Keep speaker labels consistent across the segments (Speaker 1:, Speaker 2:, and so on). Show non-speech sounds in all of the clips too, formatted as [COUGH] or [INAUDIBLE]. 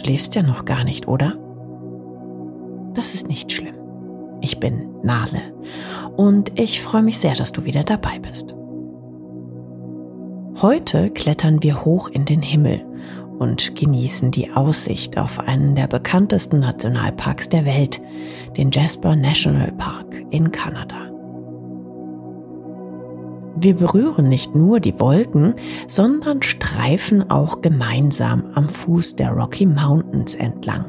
Speaker 1: Schläfst ja noch gar nicht, oder? Das ist nicht schlimm. Ich bin Nale und ich freue mich sehr, dass du wieder dabei bist. Heute klettern wir hoch in den Himmel und genießen die Aussicht auf einen der bekanntesten Nationalparks der Welt, den Jasper National Park in Kanada. Wir berühren nicht nur die Wolken, sondern streifen auch gemeinsam am Fuß der Rocky Mountains entlang,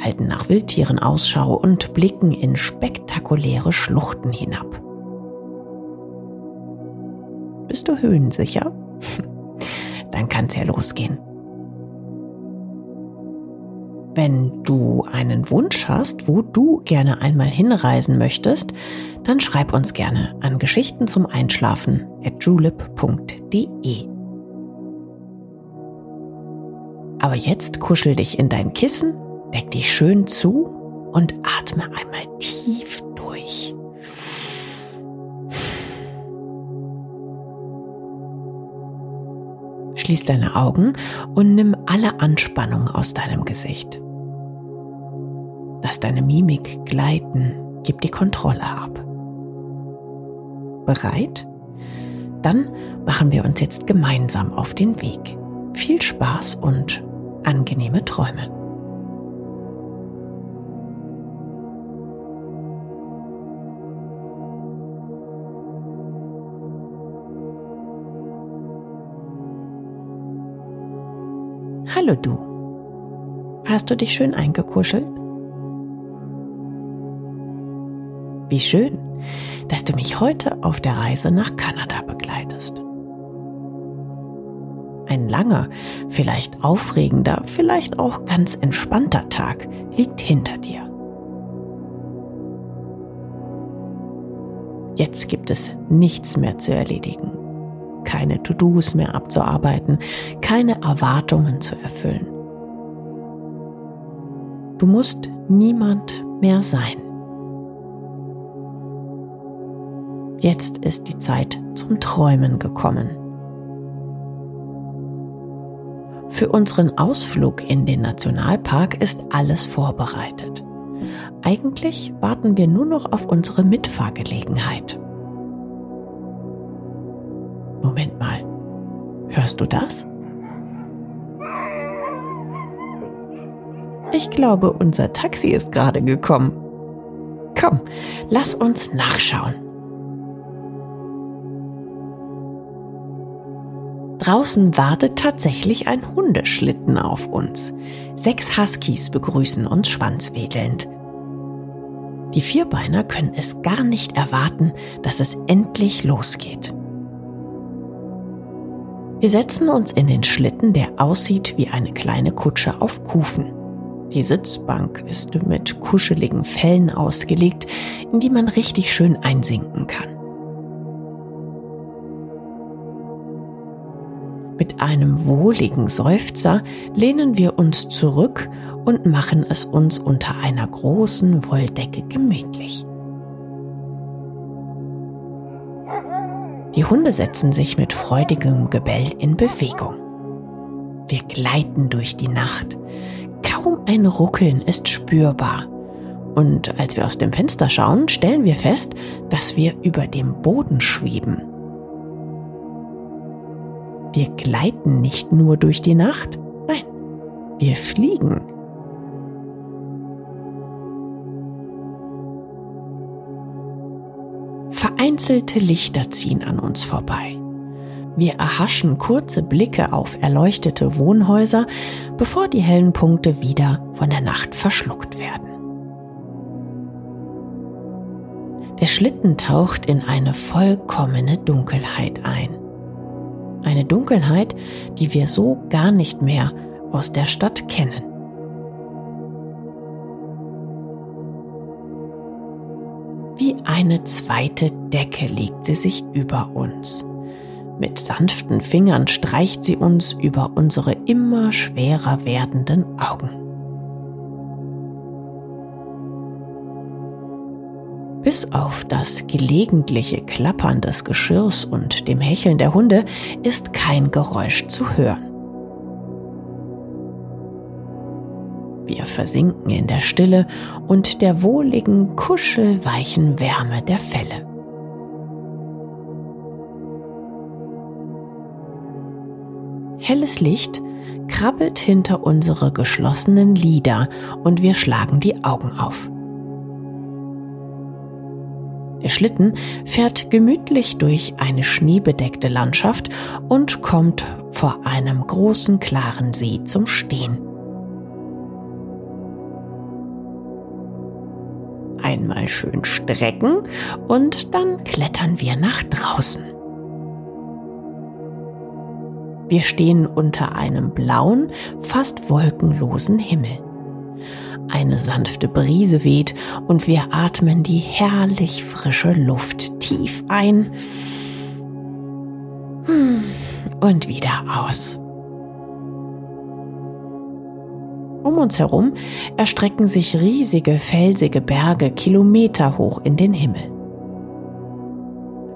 Speaker 1: halten nach Wildtieren Ausschau und blicken in spektakuläre Schluchten hinab. Bist du höhensicher? [LAUGHS] Dann kann's ja losgehen. Wenn du einen Wunsch hast, wo du gerne einmal hinreisen möchtest, dann schreib uns gerne an Geschichten zum Einschlafen at julep.de. Aber jetzt kuschel dich in dein Kissen, deck dich schön zu und atme einmal tief durch. Schließ deine Augen und nimm alle Anspannung aus deinem Gesicht. Lass deine Mimik gleiten, gib die Kontrolle ab. Bereit? Dann machen wir uns jetzt gemeinsam auf den Weg. Viel Spaß und angenehme Träume. Hallo du. Hast du dich schön eingekuschelt? Wie schön, dass du mich heute auf der Reise nach Kanada begleitest. Ein langer, vielleicht aufregender, vielleicht auch ganz entspannter Tag liegt hinter dir. Jetzt gibt es nichts mehr zu erledigen, keine To-Dos mehr abzuarbeiten, keine Erwartungen zu erfüllen. Du musst niemand mehr sein. Jetzt ist die Zeit zum Träumen gekommen. Für unseren Ausflug in den Nationalpark ist alles vorbereitet. Eigentlich warten wir nur noch auf unsere Mitfahrgelegenheit. Moment mal, hörst du das? Ich glaube, unser Taxi ist gerade gekommen. Komm, lass uns nachschauen. Draußen wartet tatsächlich ein Hundeschlitten auf uns. Sechs Huskies begrüßen uns schwanzwedelnd. Die Vierbeiner können es gar nicht erwarten, dass es endlich losgeht. Wir setzen uns in den Schlitten, der aussieht wie eine kleine Kutsche auf Kufen. Die Sitzbank ist mit kuscheligen Fellen ausgelegt, in die man richtig schön einsinken kann. Mit einem wohligen Seufzer lehnen wir uns zurück und machen es uns unter einer großen Wolldecke gemütlich. Die Hunde setzen sich mit freudigem Gebell in Bewegung. Wir gleiten durch die Nacht. Kaum ein Ruckeln ist spürbar. Und als wir aus dem Fenster schauen, stellen wir fest, dass wir über dem Boden schweben. Wir gleiten nicht nur durch die Nacht, nein, wir fliegen. Vereinzelte Lichter ziehen an uns vorbei. Wir erhaschen kurze Blicke auf erleuchtete Wohnhäuser, bevor die hellen Punkte wieder von der Nacht verschluckt werden. Der Schlitten taucht in eine vollkommene Dunkelheit ein. Eine Dunkelheit, die wir so gar nicht mehr aus der Stadt kennen. Wie eine zweite Decke legt sie sich über uns. Mit sanften Fingern streicht sie uns über unsere immer schwerer werdenden Augen. Bis auf das gelegentliche Klappern des Geschirrs und dem Hecheln der Hunde ist kein Geräusch zu hören. Wir versinken in der Stille und der wohligen, kuschelweichen Wärme der Felle. Helles Licht krabbelt hinter unsere geschlossenen Lider und wir schlagen die Augen auf. Der Schlitten fährt gemütlich durch eine schneebedeckte Landschaft und kommt vor einem großen klaren See zum Stehen. Einmal schön strecken und dann klettern wir nach draußen. Wir stehen unter einem blauen, fast wolkenlosen Himmel. Eine sanfte Brise weht und wir atmen die herrlich frische Luft tief ein und wieder aus. Um uns herum erstrecken sich riesige felsige Berge kilometerhoch hoch in den Himmel.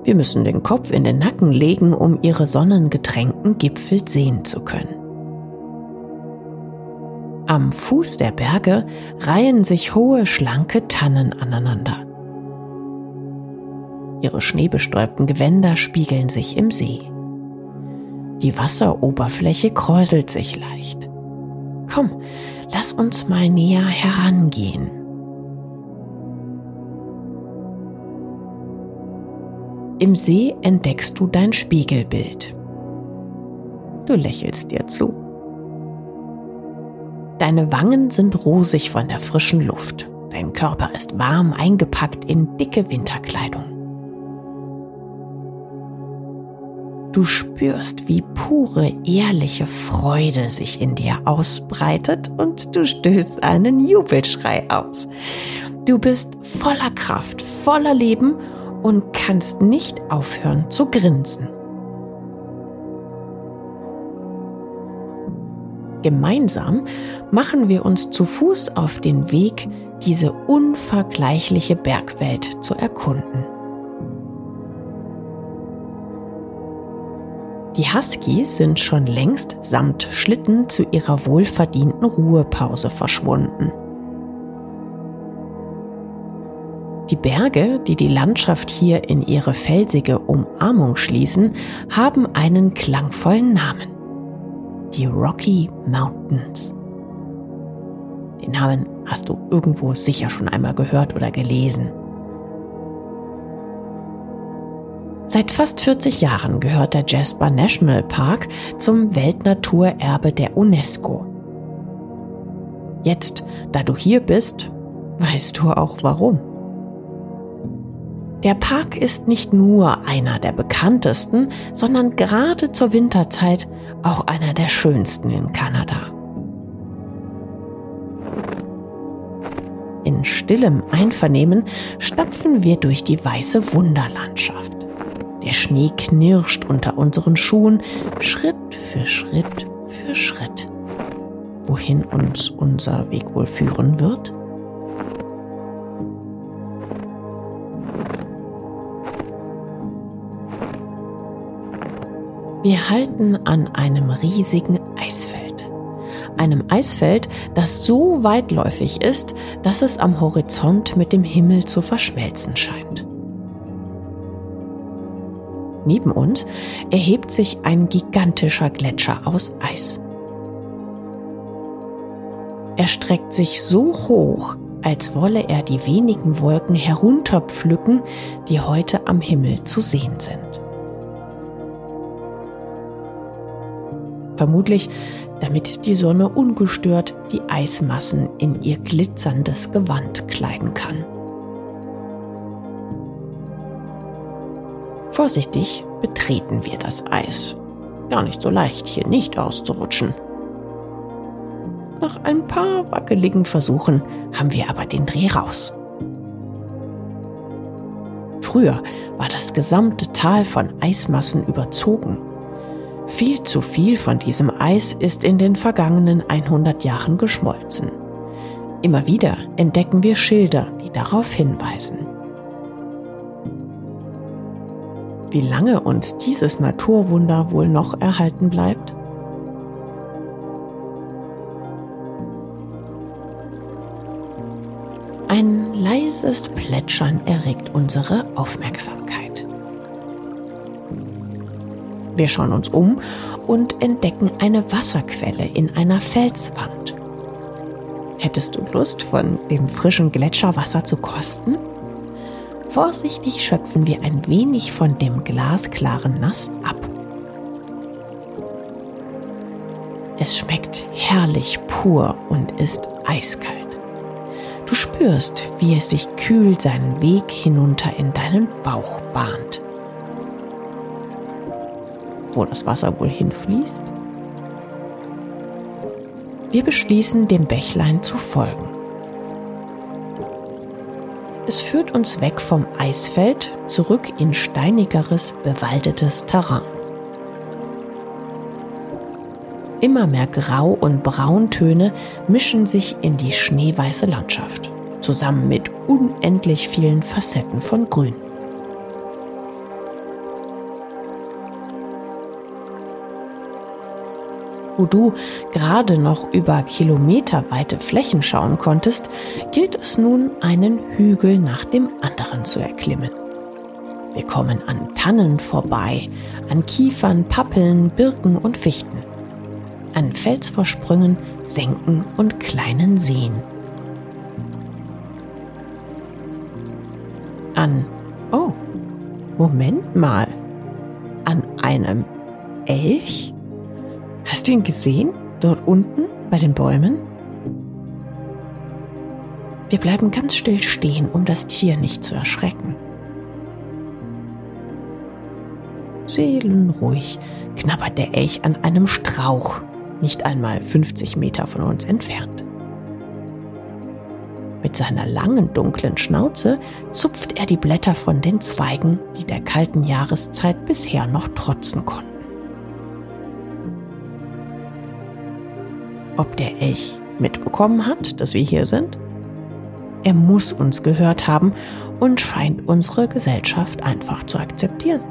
Speaker 1: Wir müssen den Kopf in den Nacken legen, um ihre sonnengetränkten Gipfel sehen zu können. Am Fuß der Berge reihen sich hohe, schlanke Tannen aneinander. Ihre schneebestäubten Gewänder spiegeln sich im See. Die Wasseroberfläche kräuselt sich leicht. Komm, lass uns mal näher herangehen. Im See entdeckst du dein Spiegelbild. Du lächelst dir zu. Deine Wangen sind rosig von der frischen Luft. Dein Körper ist warm eingepackt in dicke Winterkleidung. Du spürst, wie pure, ehrliche Freude sich in dir ausbreitet und du stößt einen Jubelschrei aus. Du bist voller Kraft, voller Leben und kannst nicht aufhören zu grinsen. Gemeinsam machen wir uns zu Fuß auf den Weg, diese unvergleichliche Bergwelt zu erkunden. Die Huskies sind schon längst samt Schlitten zu ihrer wohlverdienten Ruhepause verschwunden. Die Berge, die die Landschaft hier in ihre felsige Umarmung schließen, haben einen klangvollen Namen die Rocky Mountains. Den Namen hast du irgendwo sicher schon einmal gehört oder gelesen. Seit fast 40 Jahren gehört der Jasper National Park zum Weltnaturerbe der UNESCO. Jetzt, da du hier bist, weißt du auch warum. Der Park ist nicht nur einer der bekanntesten, sondern gerade zur Winterzeit auch einer der schönsten in Kanada. In stillem Einvernehmen stapfen wir durch die weiße Wunderlandschaft. Der Schnee knirscht unter unseren Schuhen, Schritt für Schritt für Schritt. Wohin uns unser Weg wohl führen wird? Wir halten an einem riesigen Eisfeld. Einem Eisfeld, das so weitläufig ist, dass es am Horizont mit dem Himmel zu verschmelzen scheint. Neben uns erhebt sich ein gigantischer Gletscher aus Eis. Er streckt sich so hoch, als wolle er die wenigen Wolken herunterpflücken, die heute am Himmel zu sehen sind. Vermutlich, damit die Sonne ungestört die Eismassen in ihr glitzerndes Gewand kleiden kann. Vorsichtig betreten wir das Eis. Gar nicht so leicht, hier nicht auszurutschen. Nach ein paar wackeligen Versuchen haben wir aber den Dreh raus. Früher war das gesamte Tal von Eismassen überzogen. Viel zu viel von diesem Eis ist in den vergangenen 100 Jahren geschmolzen. Immer wieder entdecken wir Schilder, die darauf hinweisen. Wie lange uns dieses Naturwunder wohl noch erhalten bleibt? Ein leises Plätschern erregt unsere Aufmerksamkeit. Wir schauen uns um und entdecken eine Wasserquelle in einer Felswand. Hättest du Lust, von dem frischen Gletscherwasser zu kosten? Vorsichtig schöpfen wir ein wenig von dem glasklaren Nass ab. Es schmeckt herrlich pur und ist eiskalt. Du spürst, wie es sich kühl seinen Weg hinunter in deinen Bauch bahnt. Wo das Wasser wohl hinfließt? Wir beschließen, dem Bächlein zu folgen. Es führt uns weg vom Eisfeld zurück in steinigeres, bewaldetes Terrain. Immer mehr Grau- und Brauntöne mischen sich in die schneeweiße Landschaft, zusammen mit unendlich vielen Facetten von Grün. Wo du gerade noch über kilometerweite Flächen schauen konntest, gilt es nun, einen Hügel nach dem anderen zu erklimmen. Wir kommen an Tannen vorbei, an Kiefern, Pappeln, Birken und Fichten an Felsvorsprüngen, Senken und kleinen Seen. An, oh, Moment mal, an einem Elch? Du ihn gesehen, dort unten bei den Bäumen? Wir bleiben ganz still stehen, um das Tier nicht zu erschrecken. Seelenruhig knabbert der Elch an einem Strauch nicht einmal 50 Meter von uns entfernt. Mit seiner langen dunklen Schnauze zupft er die Blätter von den Zweigen, die der kalten Jahreszeit bisher noch trotzen konnten. Ob der Elch mitbekommen hat, dass wir hier sind? Er muss uns gehört haben und scheint unsere Gesellschaft einfach zu akzeptieren.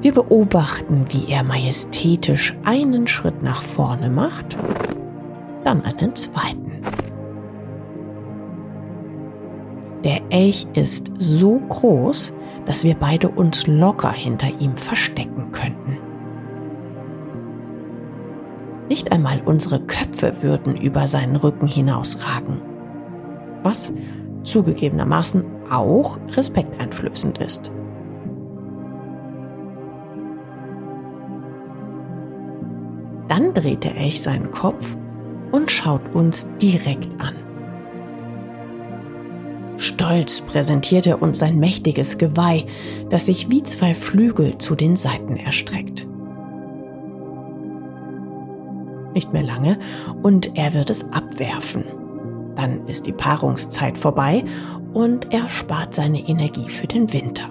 Speaker 1: Wir beobachten, wie er majestätisch einen Schritt nach vorne macht, dann einen zweiten. Der Elch ist so groß, dass wir beide uns locker hinter ihm verstecken könnten. Nicht einmal unsere Köpfe würden über seinen Rücken hinausragen, was zugegebenermaßen auch respekteinflößend ist. Dann dreht der Elch seinen Kopf und schaut uns direkt an. Stolz präsentiert er uns sein mächtiges Geweih, das sich wie zwei Flügel zu den Seiten erstreckt. Nicht mehr lange und er wird es abwerfen. Dann ist die Paarungszeit vorbei und er spart seine Energie für den Winter.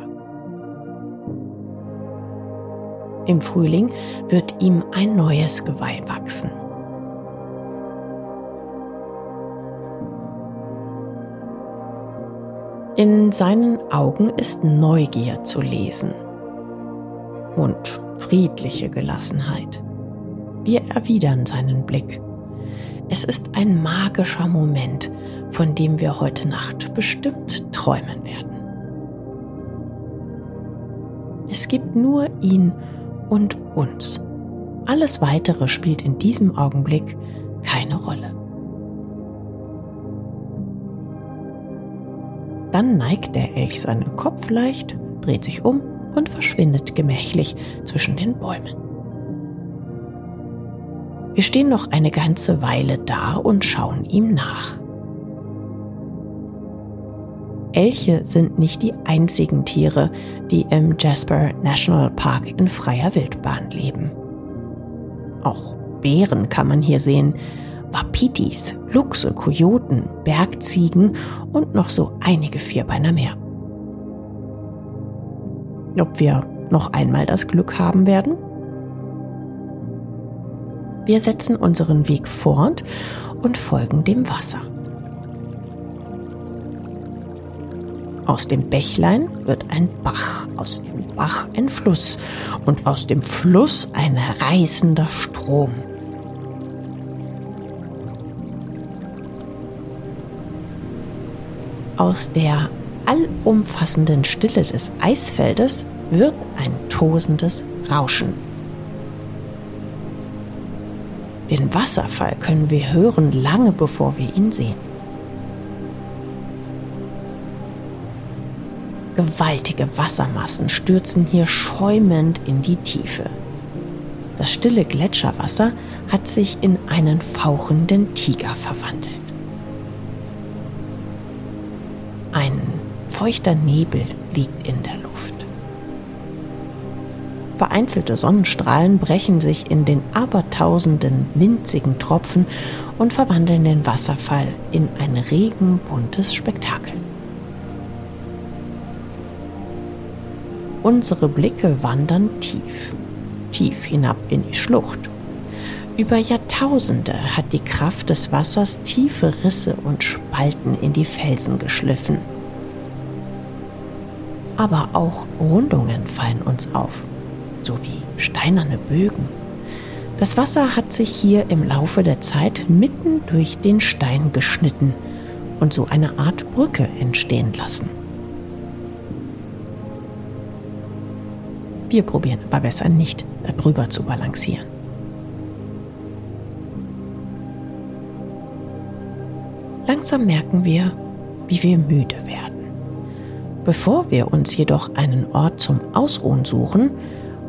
Speaker 1: Im Frühling wird ihm ein neues Geweih wachsen. In seinen Augen ist Neugier zu lesen und friedliche Gelassenheit. Wir erwidern seinen Blick. Es ist ein magischer Moment, von dem wir heute Nacht bestimmt träumen werden. Es gibt nur ihn und uns. Alles Weitere spielt in diesem Augenblick keine Rolle. Dann neigt der Elch seinen Kopf leicht, dreht sich um und verschwindet gemächlich zwischen den Bäumen. Wir stehen noch eine ganze Weile da und schauen ihm nach. Elche sind nicht die einzigen Tiere, die im Jasper National Park in freier Wildbahn leben. Auch Bären kann man hier sehen, Wapitis, Luchse, Kojoten, Bergziegen und noch so einige Vierbeiner mehr. Ob wir noch einmal das Glück haben werden? Wir setzen unseren Weg fort und folgen dem Wasser. Aus dem Bächlein wird ein Bach, aus dem Bach ein Fluss und aus dem Fluss ein reißender Strom. Aus der allumfassenden Stille des Eisfeldes wird ein tosendes Rauschen. Den Wasserfall können wir hören lange bevor wir ihn sehen. Gewaltige Wassermassen stürzen hier schäumend in die Tiefe. Das stille Gletscherwasser hat sich in einen fauchenden Tiger verwandelt. Ein feuchter Nebel liegt in der Luft. Vereinzelte Sonnenstrahlen brechen sich in den abertausenden winzigen Tropfen und verwandeln den Wasserfall in ein regenbuntes Spektakel. Unsere Blicke wandern tief, tief hinab in die Schlucht. Über Jahrtausende hat die Kraft des Wassers tiefe Risse und Spalten in die Felsen geschliffen. Aber auch Rundungen fallen uns auf, sowie steinerne Bögen. Das Wasser hat sich hier im Laufe der Zeit mitten durch den Stein geschnitten und so eine Art Brücke entstehen lassen. Wir probieren aber besser nicht, darüber zu balancieren. Langsam merken wir, wie wir müde werden. Bevor wir uns jedoch einen Ort zum Ausruhen suchen,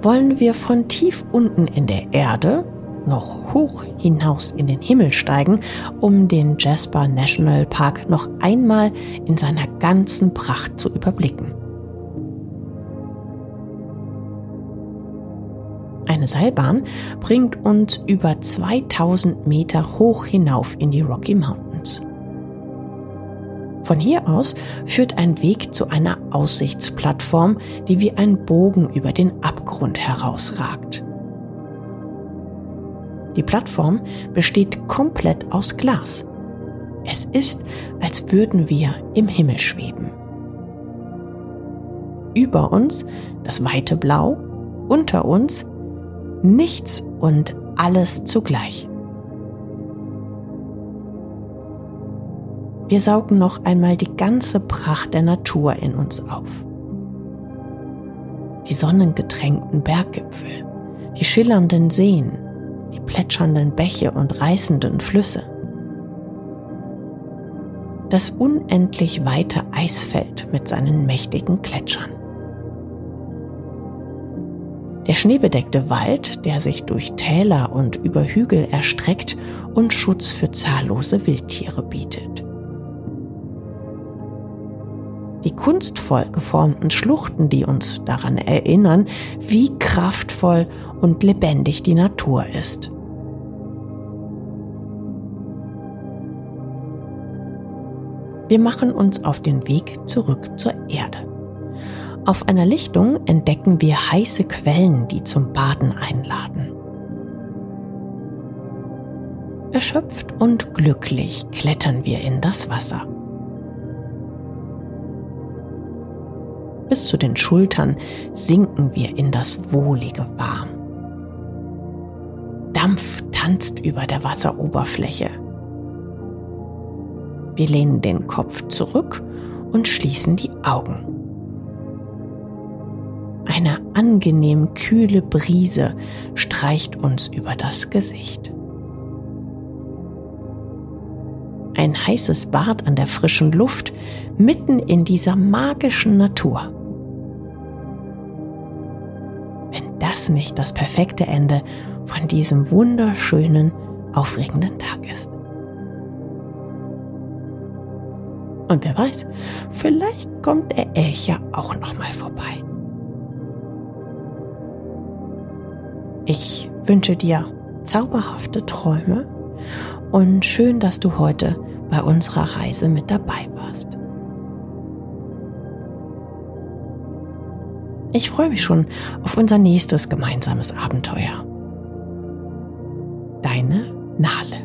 Speaker 1: wollen wir von tief unten in der Erde noch hoch hinaus in den Himmel steigen, um den Jasper National Park noch einmal in seiner ganzen Pracht zu überblicken. Eine Seilbahn bringt uns über 2000 Meter hoch hinauf in die Rocky Mountains. Von hier aus führt ein Weg zu einer Aussichtsplattform, die wie ein Bogen über den Abgrund herausragt. Die Plattform besteht komplett aus Glas. Es ist, als würden wir im Himmel schweben. Über uns das weite Blau, unter uns nichts und alles zugleich. Wir saugen noch einmal die ganze Pracht der Natur in uns auf. Die sonnengetränkten Berggipfel, die schillernden Seen, die plätschernden Bäche und reißenden Flüsse. Das unendlich weite Eisfeld mit seinen mächtigen Gletschern. Der schneebedeckte Wald, der sich durch Täler und über Hügel erstreckt und Schutz für zahllose Wildtiere bietet. Die kunstvoll geformten Schluchten, die uns daran erinnern, wie kraftvoll und lebendig die Natur ist. Wir machen uns auf den Weg zurück zur Erde. Auf einer Lichtung entdecken wir heiße Quellen, die zum Baden einladen. Erschöpft und glücklich klettern wir in das Wasser. Bis zu den Schultern sinken wir in das wohlige Warm. Dampf tanzt über der Wasseroberfläche. Wir lehnen den Kopf zurück und schließen die Augen. Eine angenehm kühle Brise streicht uns über das Gesicht. Ein heißes Bad an der frischen Luft mitten in dieser magischen Natur. Wenn das nicht das perfekte Ende von diesem wunderschönen, aufregenden Tag ist. Und wer weiß, vielleicht kommt der Elch ja auch noch mal vorbei. Ich wünsche dir zauberhafte Träume und schön, dass du heute bei unserer Reise mit dabei warst. Ich freue mich schon auf unser nächstes gemeinsames Abenteuer. Deine Nale.